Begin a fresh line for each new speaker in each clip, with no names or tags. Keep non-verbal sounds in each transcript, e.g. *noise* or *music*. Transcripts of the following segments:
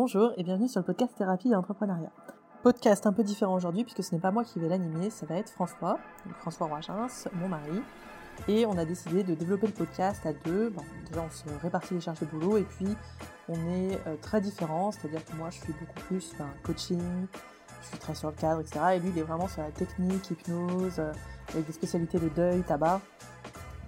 Bonjour et bienvenue sur le podcast Thérapie et Entrepreneuriat. Podcast un peu différent aujourd'hui puisque ce n'est pas moi qui vais l'animer, ça va être François, François Roigens, mon mari. Et on a décidé de développer le podcast à deux. Déjà on se répartit les charges de boulot et puis on est euh, très différents, c'est-à-dire que moi je suis beaucoup plus coaching, je suis très sur le cadre, etc. Et lui il est vraiment sur la technique, hypnose, euh, avec des spécialités de deuil, tabac.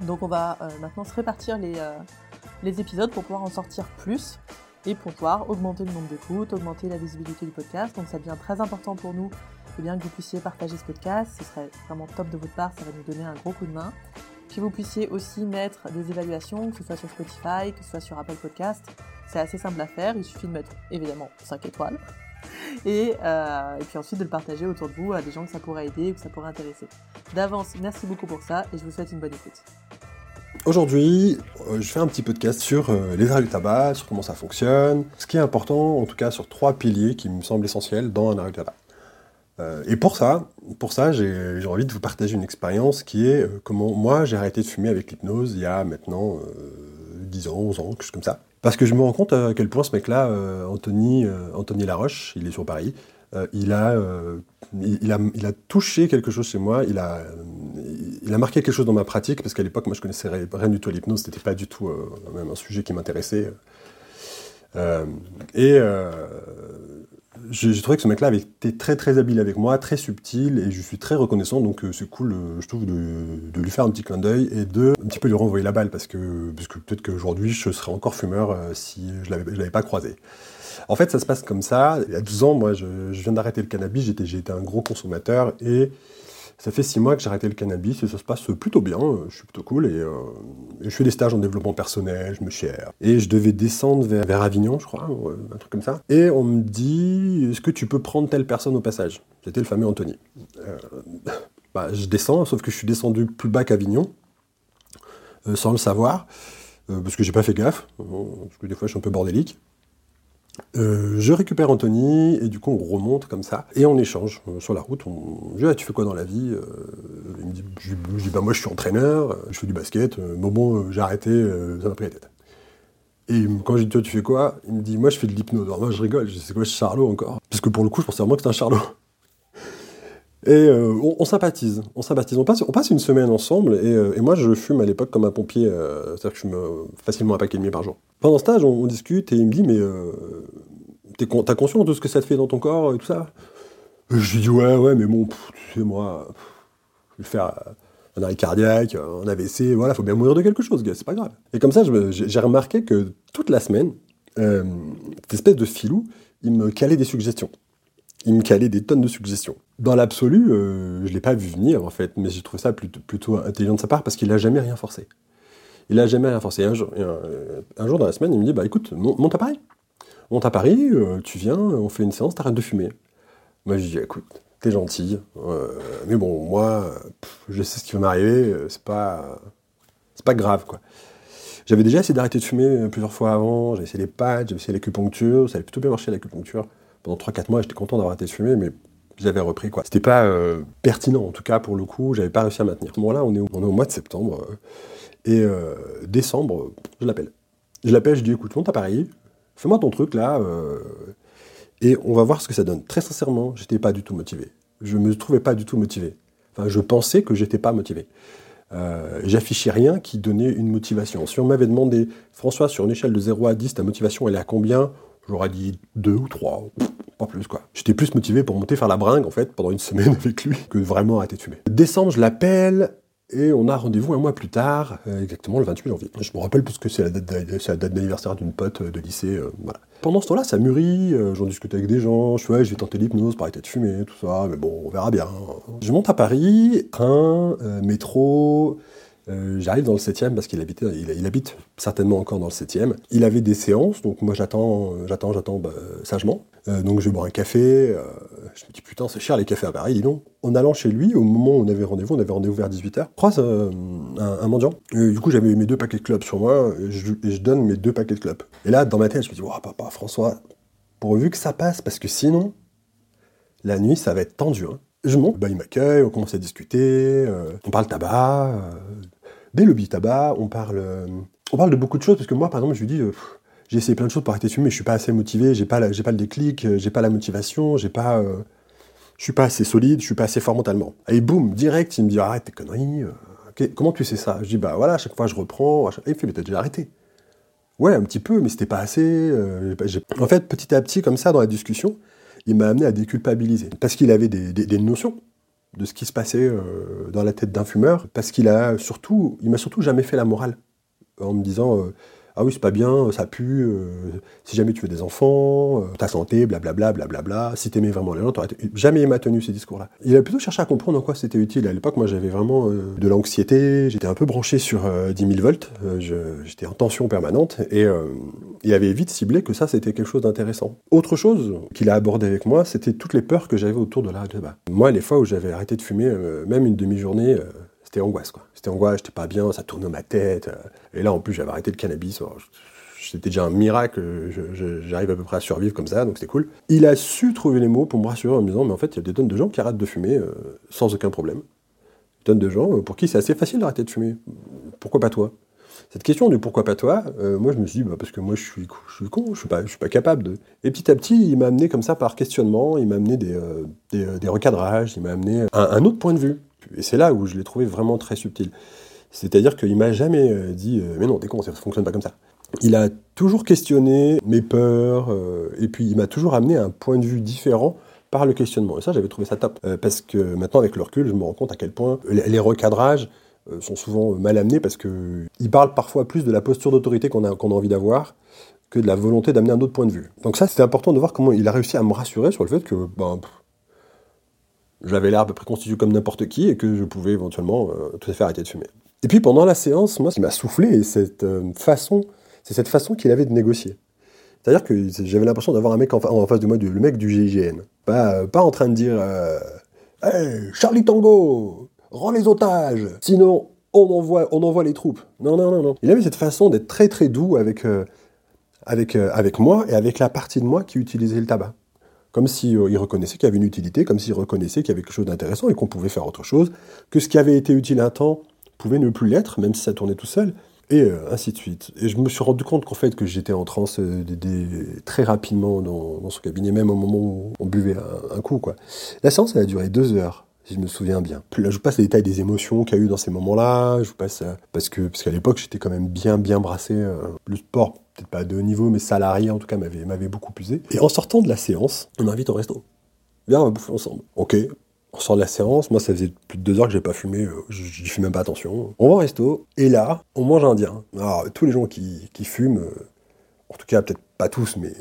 Donc on va euh, maintenant se répartir les épisodes pour pouvoir en sortir plus et pour pouvoir augmenter le nombre d'écoutes, augmenter la visibilité du podcast. Donc ça devient très important pour nous eh bien, que vous puissiez partager ce podcast. Ce serait vraiment top de votre part, ça va nous donner un gros coup de main. Que vous puissiez aussi mettre des évaluations, que ce soit sur Spotify, que ce soit sur Apple Podcast. C'est assez simple à faire, il suffit de mettre évidemment 5 étoiles. Et, euh, et puis ensuite de le partager autour de vous à des gens que ça pourrait aider ou que ça pourrait intéresser. D'avance, merci beaucoup pour ça et je vous souhaite une bonne écoute.
Aujourd'hui, euh, je fais un petit podcast sur euh, les arrêts du tabac, sur comment ça fonctionne, ce qui est important, en tout cas sur trois piliers qui me semblent essentiels dans un arrêt du tabac. Euh, et pour ça, pour ça j'ai envie de vous partager une expérience qui est comment moi j'ai arrêté de fumer avec l'hypnose il y a maintenant euh, 10 ans, 11 ans, quelque chose comme ça. Parce que je me rends compte à quel point ce mec-là, Anthony, Anthony Laroche, il est sur Paris, il, a, il, a, touché quelque chose chez moi, il a, marqué quelque chose dans ma pratique, parce qu'à l'époque, moi, je connaissais rien du tout à l'hypnose, c'était pas du tout euh, un sujet qui m'intéressait. Euh, et euh, j'ai trouvé que ce mec-là avait été très très habile avec moi, très subtil, et je suis très reconnaissant, donc euh, c'est cool, euh, je trouve, de, lui faire un petit clin d'œil et de un petit lui renvoyer la balle, parce que, parce que peut-être qu'aujourd'hui, je serais encore fumeur euh, si je je l'avais pas croisé. En fait, ça se passe comme ça. Il y a 12 ans, moi, je, viens d'arrêter le cannabis. J'étais, été un gros consommateur et ça fait 6 mois que j'ai arrêté le cannabis et ça se passe plutôt bien. Je suis plutôt cool et, euh, et je fais des stages en développement personnel, je me cher. Et je devais descendre vers, Avignon, je crois, euh, un truc comme ça. Et on me dit, est-ce que tu peux prendre telle personne au passage? C'était le fameux Anthony. Euh, *laughs* bah, je descends, sauf que je suis descendu plus bas qu'Avignon, euh, sans le savoir, euh, parce que j'ai pas fait gaffe, euh, parce que des fois je suis un peu bordélique. Euh, je récupère Anthony et du coup on remonte comme ça et on échange euh, sur la route. On... Je dis ah, tu fais quoi dans la vie Euh, Il me dit je, dis bah moi je suis entraîneur, je fais du basket. Bon euh, j'ai arrêté, ça m'a pris la tête. Et quand je dis toi tu fais quoi? Il me dit moi je fais de l'hypnose. Alors moi je rigole, je dis c'est quoi ce charlot encore? Parce que pour le coup je pensais vraiment que c'était un charlot. Et euh, on, sympathise, on sympathise. On passe, une semaine ensemble et, euh, et moi je fume à l'époque comme un pompier, euh, c'est-à-dire que je fume euh, facilement un paquet de demi par jour. Pendant ce stage, on, discute et il me dit mais t'as conscience de ce que ça te fait dans ton corps et tout ça? Je lui dis ouais ouais mais bon tu sais moi, je vais faire un arrêt cardiaque, un AVC, voilà faut bien mourir de quelque chose gars, c'est pas grave. Et comme ça me- j'ai remarqué que toute la semaine, cette espèce de filou, il me calait des suggestions. Il me calait des tonnes de suggestions. Dans l'absolu, euh, je l'ai pas vu venir en fait, mais j'ai trouvé ça plutôt, intelligent de sa part parce qu'il a jamais rien forcé. Il a jamais rien forcé. Un jour, un, jour dans la semaine, il me dit bah écoute, mon- monte à Paris. Monte à Paris, euh, tu viens, on fait une séance, t'arrêtes de fumer. Moi je dis écoute, t'es gentil, euh, mais bon moi, je sais ce qui va m'arriver, euh, c'est pas, c'est pas grave quoi. J'avais déjà essayé d'arrêter de fumer plusieurs fois avant, j'ai essayé les patchs, j'avais essayé l'acupuncture, ça avait plutôt bien marché l'acupuncture. Pendant 3-4 mois, j'étais content d'avoir de fumer, mais j'avais repris quoi. C'était pas euh, pertinent en tout cas pour le coup, j'avais pas réussi à maintenir. À ce moment-là, on est, au- on est au mois de septembre, euh, et euh, décembre, je l'appelle. Je l'appelle, je dis écoute, monte à Paris, fais-moi ton truc là, et on va voir ce que ça donne. Très sincèrement, j'étais pas du tout motivé. Je me trouvais pas du tout motivé. Enfin, je pensais que j'étais pas motivé. J'affichais rien qui donnait une motivation. Si on m'avait demandé, François, sur une échelle de 0 à 10, ta motivation, elle est à combien? J'aurais dit 2 ou 3, plus. J'étais plus motivé pour monter faire la bringue en fait pendant une semaine *laughs* avec lui que vraiment arrêter de fumer. Décembre, je l'appelle et on a rendez-vous un mois plus tard, euh, exactement le 28 janvier. Je me rappelle parce que c'est la date d'anniversaire d'une pote euh, de lycée. euh, voilà. Pendant ce temps-là, ça mûrit, euh, j'en discute avec des gens, je suis ouais, je vais tenter l'hypnose pour arrêter de fumer, tout ça, mais bon, on verra bien. Je monte à Paris, train, euh, métro, euh, J'arrive dans le 7 parce qu'il habitait, il, habite certainement encore dans le 7 Il avait des séances, donc moi j'attends, euh, j'attends, j'attends bah, sagement. Euh, donc je boire un café. je me dis putain, c'est cher les cafés à Paris, dis donc. En allant chez lui, au moment où on avait rendez-vous, on avait rendez-vous vers 18h, je croise un, un mendiant. Du coup, j'avais mes deux paquets de clubs sur moi et je, donne mes deux paquets de clubs. Et là, dans ma tête, je me dis, oh, papa, François, pourvu que ça passe, parce que sinon, la nuit, ça va être tendu. hein. Je monte, bah, il m'accueille, on commence à discuter, on parle tabac, des lobbies tabac, on parle, euh, on parle de beaucoup de choses, parce que moi, par exemple, je lui dis, euh, j'ai essayé plein de choses pour arrêter de fumer, mais je suis pas assez motivé, j'ai pas, j'ai pas le déclic, j'ai pas la motivation, j'ai pas, je suis pas assez solide, je suis pas assez fort mentalement. Et boum, direct, il me dit arrête tes conneries. comment tu sais ça? Je dis bah voilà, à chaque fois je reprends. il me fait mais t'as déjà arrêté? Ouais, un petit peu, mais c'était pas assez. en fait, petit à petit, comme ça, dans la discussion, il m'a amené à déculpabiliser. Parce qu'il avait des, notions de ce qui se passait euh, dans la tête d'un fumeur, parce qu'il a surtout, il m'a surtout jamais fait la morale en me disant euh, ah oui, c'est pas bien, ça pue, euh, si jamais tu veux des enfants, euh, ta santé, blablabla, blablabla, si t'aimais vraiment les gens, t'aurais Jamais m'a tenu ces discours-là. Il a plutôt cherché à comprendre en quoi c'était utile. À l'époque, moi, j'avais vraiment euh, de l'anxiété, j'étais un peu branché sur 10 000 volts, j'étais en tension permanente, et il avait vite ciblé que ça, c'était quelque chose d'intéressant. Autre chose qu'il a abordé avec moi, c'était toutes les peurs que j'avais autour de la tabac. Moi, les fois où j'avais arrêté de fumer, même une demi-journée, c'était angoisse, quoi. C'était angoisse, j'étais pas bien, ça tournait ma tête. Euh. Et là, en plus, j'avais arrêté le cannabis. C'était déjà un miracle, j'arrive à peu près à survivre comme ça, donc c'était cool. Il a su trouver les mots pour me rassurer en me disant, mais en fait, il y a des tonnes de gens qui arrêtent de fumer euh, sans aucun problème. Des tonnes de gens euh, pour qui c'est assez facile d'arrêter de fumer. Pourquoi pas toi? Cette question du pourquoi pas toi, moi je me suis dit, bah, parce que moi je suis, je suis con, je suis pas, je suis pas capable de. Et petit à petit, il m'a amené comme ça par questionnement, il m'a amené des, des, recadrages, il m'a amené un, autre point de vue. Et c'est là où je l'ai trouvé vraiment très subtil. C'est-à-dire qu'il m'a jamais euh, dit euh, mais non, t'es con, ça fonctionne pas comme ça. Il a toujours questionné mes peurs euh, et puis il m'a toujours amené un point de vue différent par le questionnement. Et ça, j'avais trouvé ça top parce que maintenant, avec le recul, je me rends compte à quel point les recadrages sont souvent mal amenés parce qu'il parle parfois plus de la posture d'autorité qu'on a, a envie d'avoir que de la volonté d'amener un autre point de vue. Donc ça, c'était important de voir comment il a réussi à me rassurer sur le fait que ben, j'avais l'air à peu près constitué comme n'importe qui et que je pouvais éventuellement euh, tout à fait arrêter de fumer. Et puis pendant la séance, moi, ce qui m'a soufflé, euh, c'est cette façon qu'il avait de négocier. C'est-à-dire que j'avais l'impression d'avoir un mec en, face de moi, le mec du GIGN. Pas, euh, pas en train de dire Hey, Charlie Tango, rends les otages, sinon on envoie, les troupes. Non, non, non, non. Il avait cette façon d'être très très doux avec moi et avec la partie de moi qui utilisait le tabac comme s'il euh, reconnaissait qu'il y avait une utilité, comme s'il reconnaissait qu'il y avait quelque chose d'intéressant et qu'on pouvait faire autre chose, que ce qui avait été utile un temps pouvait ne plus l'être, même si ça tournait tout seul, et euh, ainsi de suite. Et je me suis rendu compte qu'en fait, que j'étais en transe euh, très rapidement dans, ce cabinet, même au moment où on buvait un, coup. Quoi. La séance, elle a duré deux heures je me souviens bien. Là, je vous passe les détails des émotions qu'il y a eu dans ces moments-là. Je vous passe parce que parce qu'à l'époque, j'étais quand même bien bien brassé. le sport peut-être pas de haut niveau, mais salarié en tout cas, m'avait, beaucoup usé. Et en sortant de la séance, on m'invite au resto. Viens, on va bouffer ensemble. Ok, on sort de la séance, moi ça faisait plus de deux heures que j'ai pas fumé, euh, je n'y fais même pas attention. On va au resto, et là, on mange indien. Alors, tous les gens qui, qui fument, euh, en tout cas peut-être pas tous, mais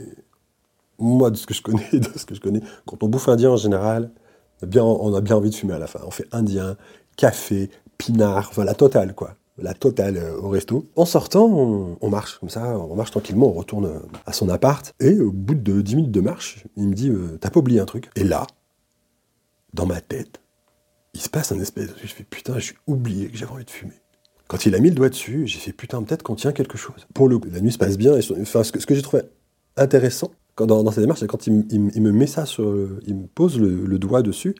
moi de ce que je connais, *laughs* de ce que je connais, quand on bouffe indien en général, on a bien, on a bien envie de fumer à la fin. On fait indien, café, pinard, enfin la totale quoi la totale euh, au resto. En sortant, on, marche comme ça, on marche tranquillement, on retourne euh, à son appart. Et au bout de 10 minutes de marche, il me dit euh, T'as pas oublié un truc? Et là, dans ma tête, il se passe un espèce de. Je fais Putain, j'ai oublié que j'avais envie de fumer. Quand il a mis le doigt dessus, j'ai fait Putain, peut-être qu'on tient quelque chose. Pour le la nuit se passe bien. Enfin, ce que, j'ai trouvé intéressant dans, dans cette démarche, quand il, me met ça sur. il me pose le doigt dessus.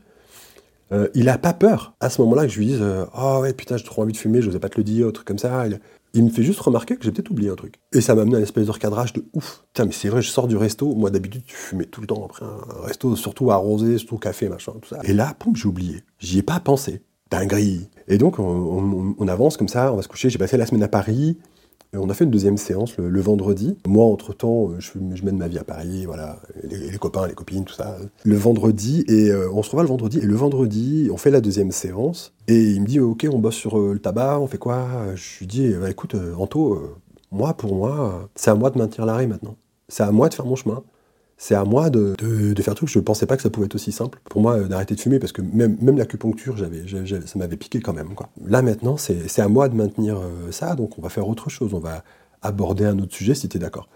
Euh, il a pas peur à ce moment-là que je lui dise Oh ouais, putain, j'ai trop envie de fumer, je n'osais pas te le dire, un truc comme ça. Il, me fait juste remarquer que j'ai peut-être oublié un truc. Et ça m'a amené à une espèce de recadrage de ouf. Putain, mais c'est vrai, je sors du resto. Moi, d'habitude, tu fumais tout le temps après un resto, surtout arrosé, surtout café, machin, tout ça. Et là, poum, j'ai oublié. J'y ai pas pensé. Dinguerie. Et donc, on avance comme ça, on va se coucher. J'ai passé la semaine à Paris on a fait une deuxième séance le, vendredi. Moi, entre-temps, je, mène ma vie à Paris, voilà, les, copains, les copines, tout ça. Le vendredi, et euh, on se revoit le vendredi, et le vendredi, on fait la deuxième séance, et il me dit, ok, on bosse sur euh, le tabac, on fait quoi? Je lui dis, bah, écoute, euh, Anto, moi, pour moi, c'est à moi de maintenir l'arrêt maintenant. C'est à moi de faire mon chemin c'est à moi de, de, faire tout. Je ne pensais pas que ça pouvait être aussi simple pour moi d'arrêter de fumer parce que même, même l'acupuncture, j'avais, ça m'avait piqué quand même. Là maintenant, c'est à moi de maintenir euh, ça, donc on va faire autre chose. On va aborder un autre sujet si tu es d'accord.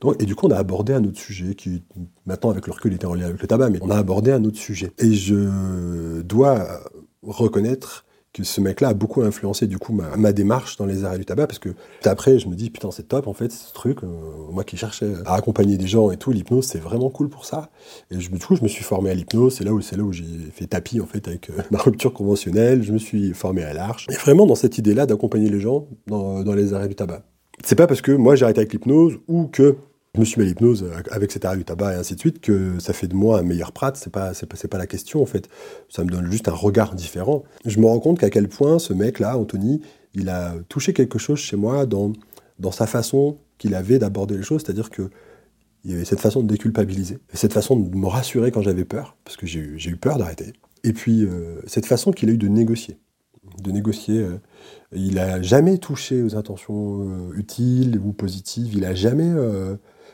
Donc, et du coup, on a abordé un autre sujet qui, maintenant, avec le recul, était en lien avec le tabac, mais on a abordé un autre sujet. Et je dois reconnaître que ce mec-là a beaucoup influencé du coup ma, démarche dans les arrêts du tabac parce que après je me dis putain c'est top en fait ce truc euh, moi qui cherchais à accompagner des gens et tout l'hypnose c'est vraiment cool pour ça. Et du coup je me suis formé à l'hypnose c'est là où c'est là où j'ai fait tapis en fait avec euh, *laughs* ma rupture conventionnelle je me suis formé à l'arche. Et vraiment dans cette idée là d'accompagner les gens dans, dans les arrêts du tabac. C'est pas parce que moi j'ai arrêté avec l'hypnose ou que je me suis mis à l'hypnose avec cet arrêt du tabac et ainsi de suite que ça fait de moi un meilleur prat. C'est pas, c'est pas, la question en fait. Ça me donne juste un regard différent. Je me rends compte qu'à quel point ce mec-là, Anthony, il a touché quelque chose chez moi dans, dans sa façon qu'il avait d'aborder les choses, c'est-à-dire que il y avait cette façon de déculpabiliser, cette façon de me rassurer quand j'avais peur, parce que j'ai eu peur d'arrêter. Et puis euh, cette façon qu'il a eu de négocier, de négocier. Euh, il a jamais touché aux intentions euh, utiles ou positives. Il a jamais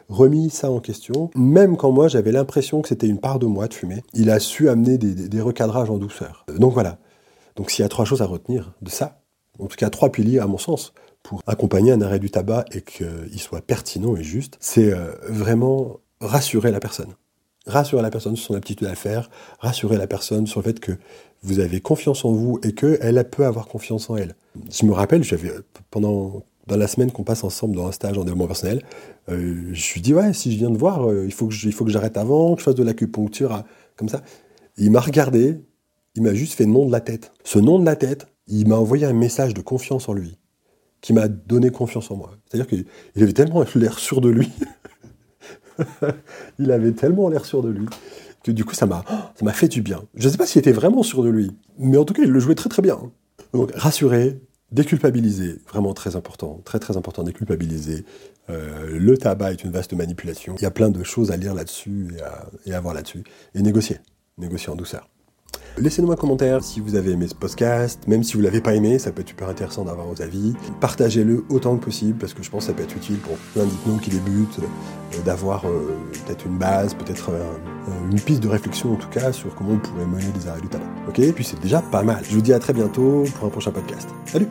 remis ça en question. Même quand moi j'avais l'impression que c'était une part de moi de fumer, il a su amener des, recadrages en douceur. Donc voilà. Donc s'il y a trois choses à retenir de ça, en tout cas trois piliers à mon sens, pour accompagner un arrêt du tabac et qu'il soit pertinent et juste, c'est vraiment rassurer la personne rassurer la personne sur son aptitude à faire, rassurer la personne sur le fait que vous avez confiance en vous et qu'elle peut avoir confiance en elle. Je me rappelle, j'avais pendant dans la semaine qu'on passe ensemble dans un stage en développement personnel, euh, je suis dit ouais, si je viens de voir, euh, il faut que il faut que j'arrête avant, que je fasse de l'acupuncture, comme ça. Il m'a regardé, il m'a juste fait nom de la tête. Ce nom de la tête, il m'a envoyé un message de confiance en lui, qui m'a donné confiance en moi. C'est-à-dire qu'il avait tellement l'air sûr de lui *laughs* il avait tellement l'air sûr de lui que du coup ça m'a ça m'a fait du bien. Je ne sais pas s'il était vraiment sûr de lui, mais en tout cas il le jouait très très bien. Donc rassurer, déculpabiliser, vraiment très important, très très important déculpabiliser. Euh, le tabac est une vaste manipulation. Il y a plein de choses à lire là-dessus et à, et à voir là-dessus. Et négocier, négocier en douceur. Laissez-nous un commentaire si vous avez aimé ce podcast, même si vous l'avez pas aimé, ça peut être super intéressant d'avoir vos avis. Partagez-le autant que possible parce que je pense que ça peut être utile pour plein d'hypnos qui débutent, euh, d'avoir euh, peut-être une base, peut-être une piste de réflexion en tout cas sur comment on pourrait mener des arrêts du tabac. Ok? Puis c'est déjà pas mal. Je vous dis à très bientôt pour un prochain podcast. Salut